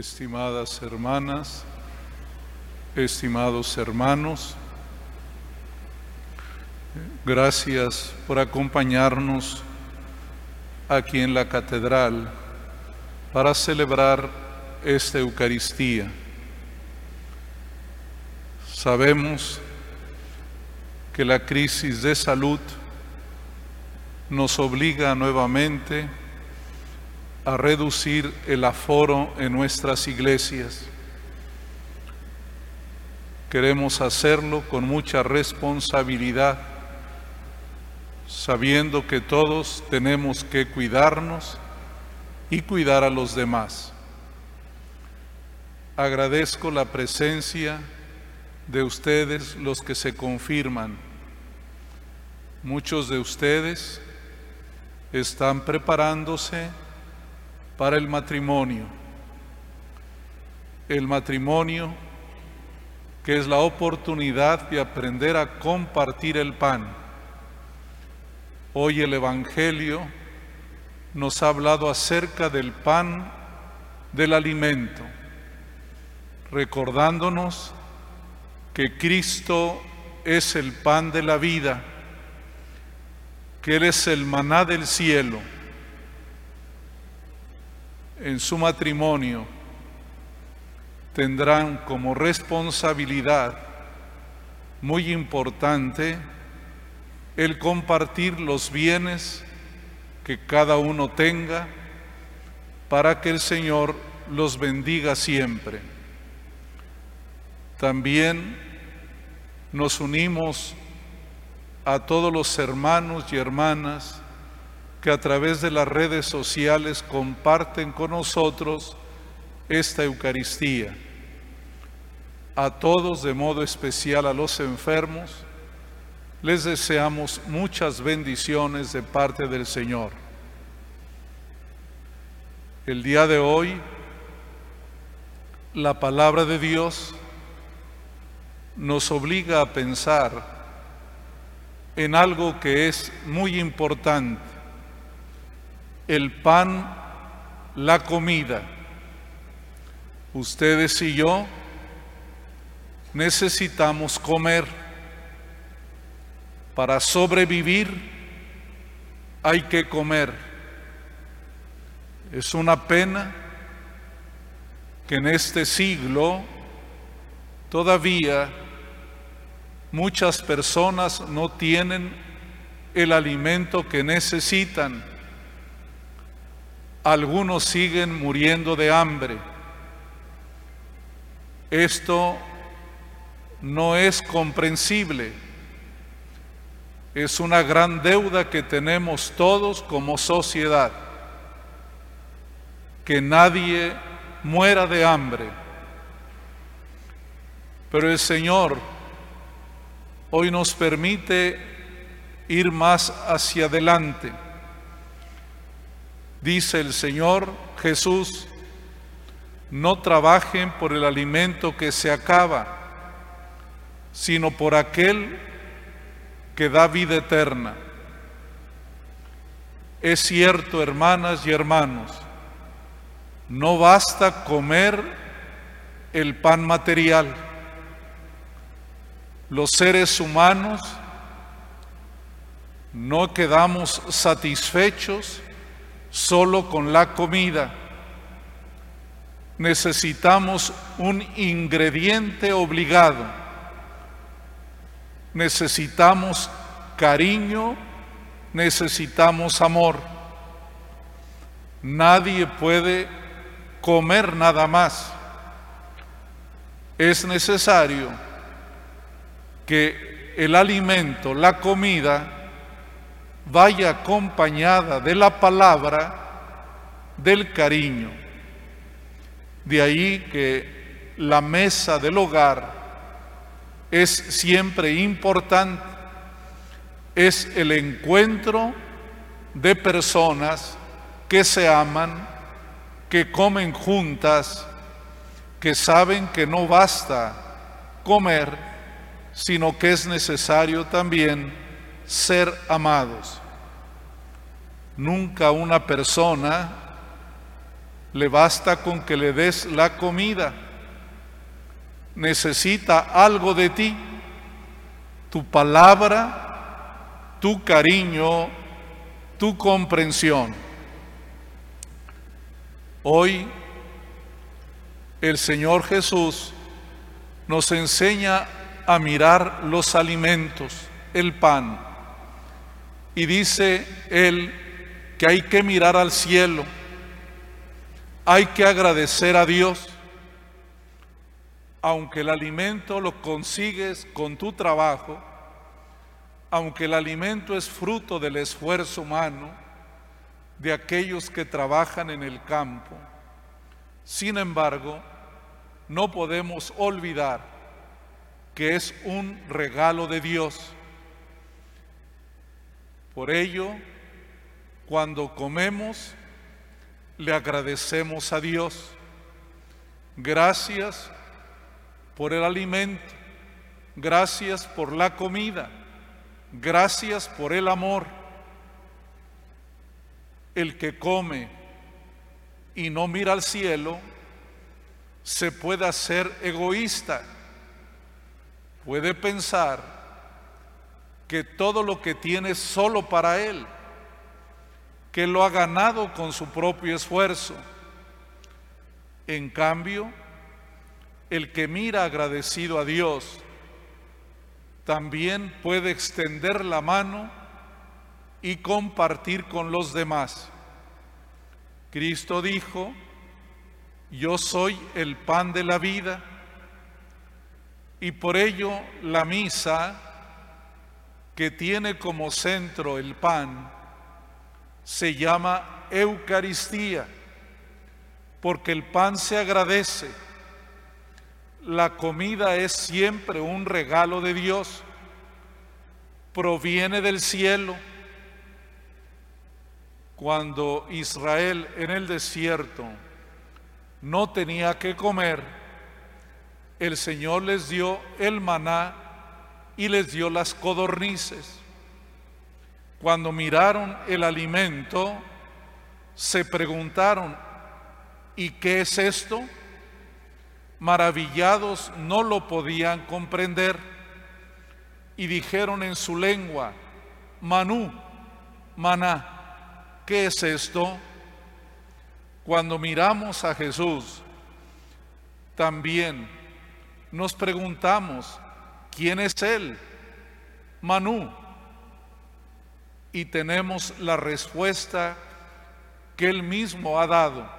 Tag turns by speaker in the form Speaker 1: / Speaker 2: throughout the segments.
Speaker 1: estimadas hermanas, estimados hermanos, gracias por acompañarnos aquí en la catedral para celebrar esta Eucaristía. Sabemos que la crisis de salud nos obliga nuevamente a reducir el aforo en nuestras iglesias. Queremos hacerlo con mucha responsabilidad, sabiendo que todos tenemos que cuidarnos y cuidar a los demás. Agradezco la presencia de ustedes, los que se confirman. Muchos de ustedes están preparándose para el matrimonio. El matrimonio que es la oportunidad de aprender a compartir el pan. Hoy el Evangelio nos ha hablado acerca del pan del alimento, recordándonos que Cristo es el pan de la vida, que Él es el maná del cielo en su matrimonio tendrán como responsabilidad muy importante el compartir los bienes que cada uno tenga para que el Señor los bendiga siempre. También nos unimos a todos los hermanos y hermanas que a través de las redes sociales comparten con nosotros esta Eucaristía. A todos, de modo especial a los enfermos, les deseamos muchas bendiciones de parte del Señor. El día de hoy, la palabra de Dios nos obliga a pensar en algo que es muy importante el pan, la comida. Ustedes y yo necesitamos comer. Para sobrevivir hay que comer. Es una pena que en este siglo todavía muchas personas no tienen el alimento que necesitan algunos siguen muriendo de hambre. Esto no es comprensible. Es una gran deuda que tenemos todos como sociedad. Que nadie muera de hambre. Pero el Señor hoy nos permite ir más hacia adelante Dice el Señor Jesús, no trabajen por el alimento que se acaba, sino por aquel que da vida eterna. Es cierto, hermanas y hermanos, no basta comer el pan material. Los seres humanos no quedamos satisfechos solo con la comida. Necesitamos un ingrediente obligado. Necesitamos cariño, necesitamos amor. Nadie puede comer nada más. Es necesario que el alimento, la comida, vaya acompañada de la palabra del cariño. De ahí que la mesa del hogar es siempre importante, es el encuentro de personas que se aman, que comen juntas, que saben que no basta comer, sino que es necesario también ser amados. Nunca una persona le basta con que le des la comida. Necesita algo de ti, tu palabra, tu cariño, tu comprensión. Hoy el Señor Jesús nos enseña a mirar los alimentos, el pan, y dice Él que hay que mirar al cielo hay que agradecer a Dios, aunque el alimento lo consigues con tu trabajo, aunque el alimento es fruto del esfuerzo humano de aquellos que trabajan en el campo. Sin embargo, no podemos olvidar que es un regalo de Dios. Por ello, cuando comemos, le agradecemos a Dios. Gracias por el alimento, gracias por la comida, gracias por el amor. El que come y no mira al cielo se puede hacer egoísta, puede pensar que todo lo que tiene es solo para él que lo ha ganado con su propio esfuerzo. En cambio, el que mira agradecido a Dios también puede extender la mano y compartir con los demás. Cristo dijo, yo soy el pan de la vida y por ello la misa que tiene como centro el pan se llama Eucaristía, porque el pan se agradece. La comida es siempre un regalo de Dios, proviene del cielo. Cuando Israel en el desierto no tenía que comer, el Señor les dio el maná y les dio las codornices. Cuando miraron el alimento, se preguntaron, ¿y qué es esto? Maravillados no lo podían comprender y dijeron en su lengua, Manú, maná, ¿qué es esto? Cuando miramos a Jesús, también nos preguntamos, ¿quién es Él? Manú, y tenemos la respuesta que Él mismo ha dado.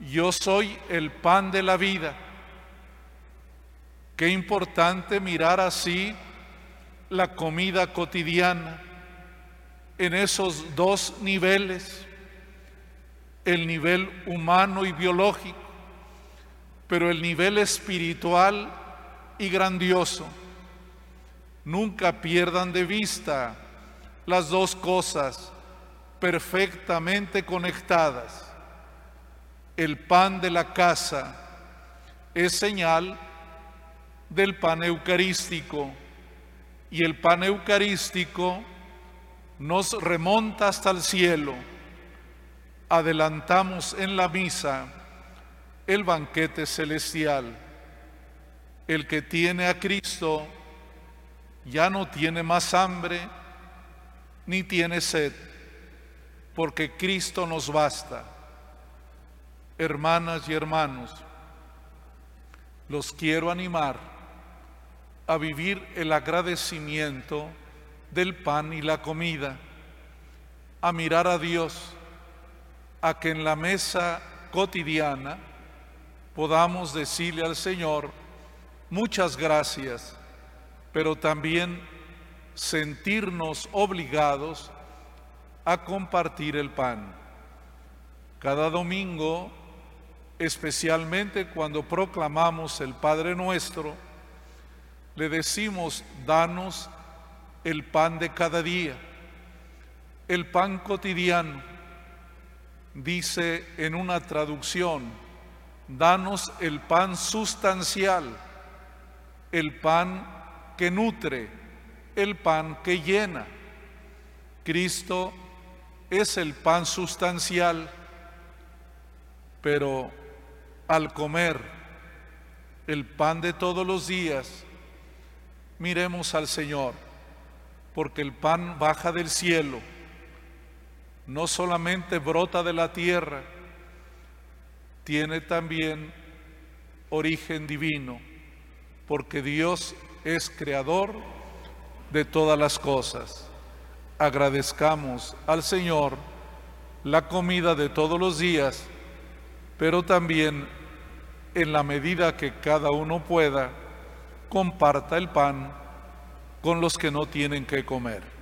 Speaker 1: Yo soy el pan de la vida. Qué importante mirar así la comida cotidiana en esos dos niveles, el nivel humano y biológico, pero el nivel espiritual y grandioso. Nunca pierdan de vista las dos cosas perfectamente conectadas. El pan de la casa es señal del pan eucarístico y el pan eucarístico nos remonta hasta el cielo. Adelantamos en la misa el banquete celestial. El que tiene a Cristo ya no tiene más hambre, ni tiene sed, porque Cristo nos basta. Hermanas y hermanos, los quiero animar a vivir el agradecimiento del pan y la comida, a mirar a Dios, a que en la mesa cotidiana podamos decirle al Señor muchas gracias, pero también sentirnos obligados a compartir el pan. Cada domingo, especialmente cuando proclamamos el Padre nuestro, le decimos, danos el pan de cada día, el pan cotidiano. Dice en una traducción, danos el pan sustancial, el pan que nutre, el pan que llena. Cristo es el pan sustancial. Pero al comer el pan de todos los días, miremos al Señor, porque el pan baja del cielo, no solamente brota de la tierra, tiene también origen divino, porque Dios es creador de todas las cosas. Agradezcamos al Señor la comida de todos los días, pero también en la medida que cada uno pueda, comparta el pan con los que no tienen que comer.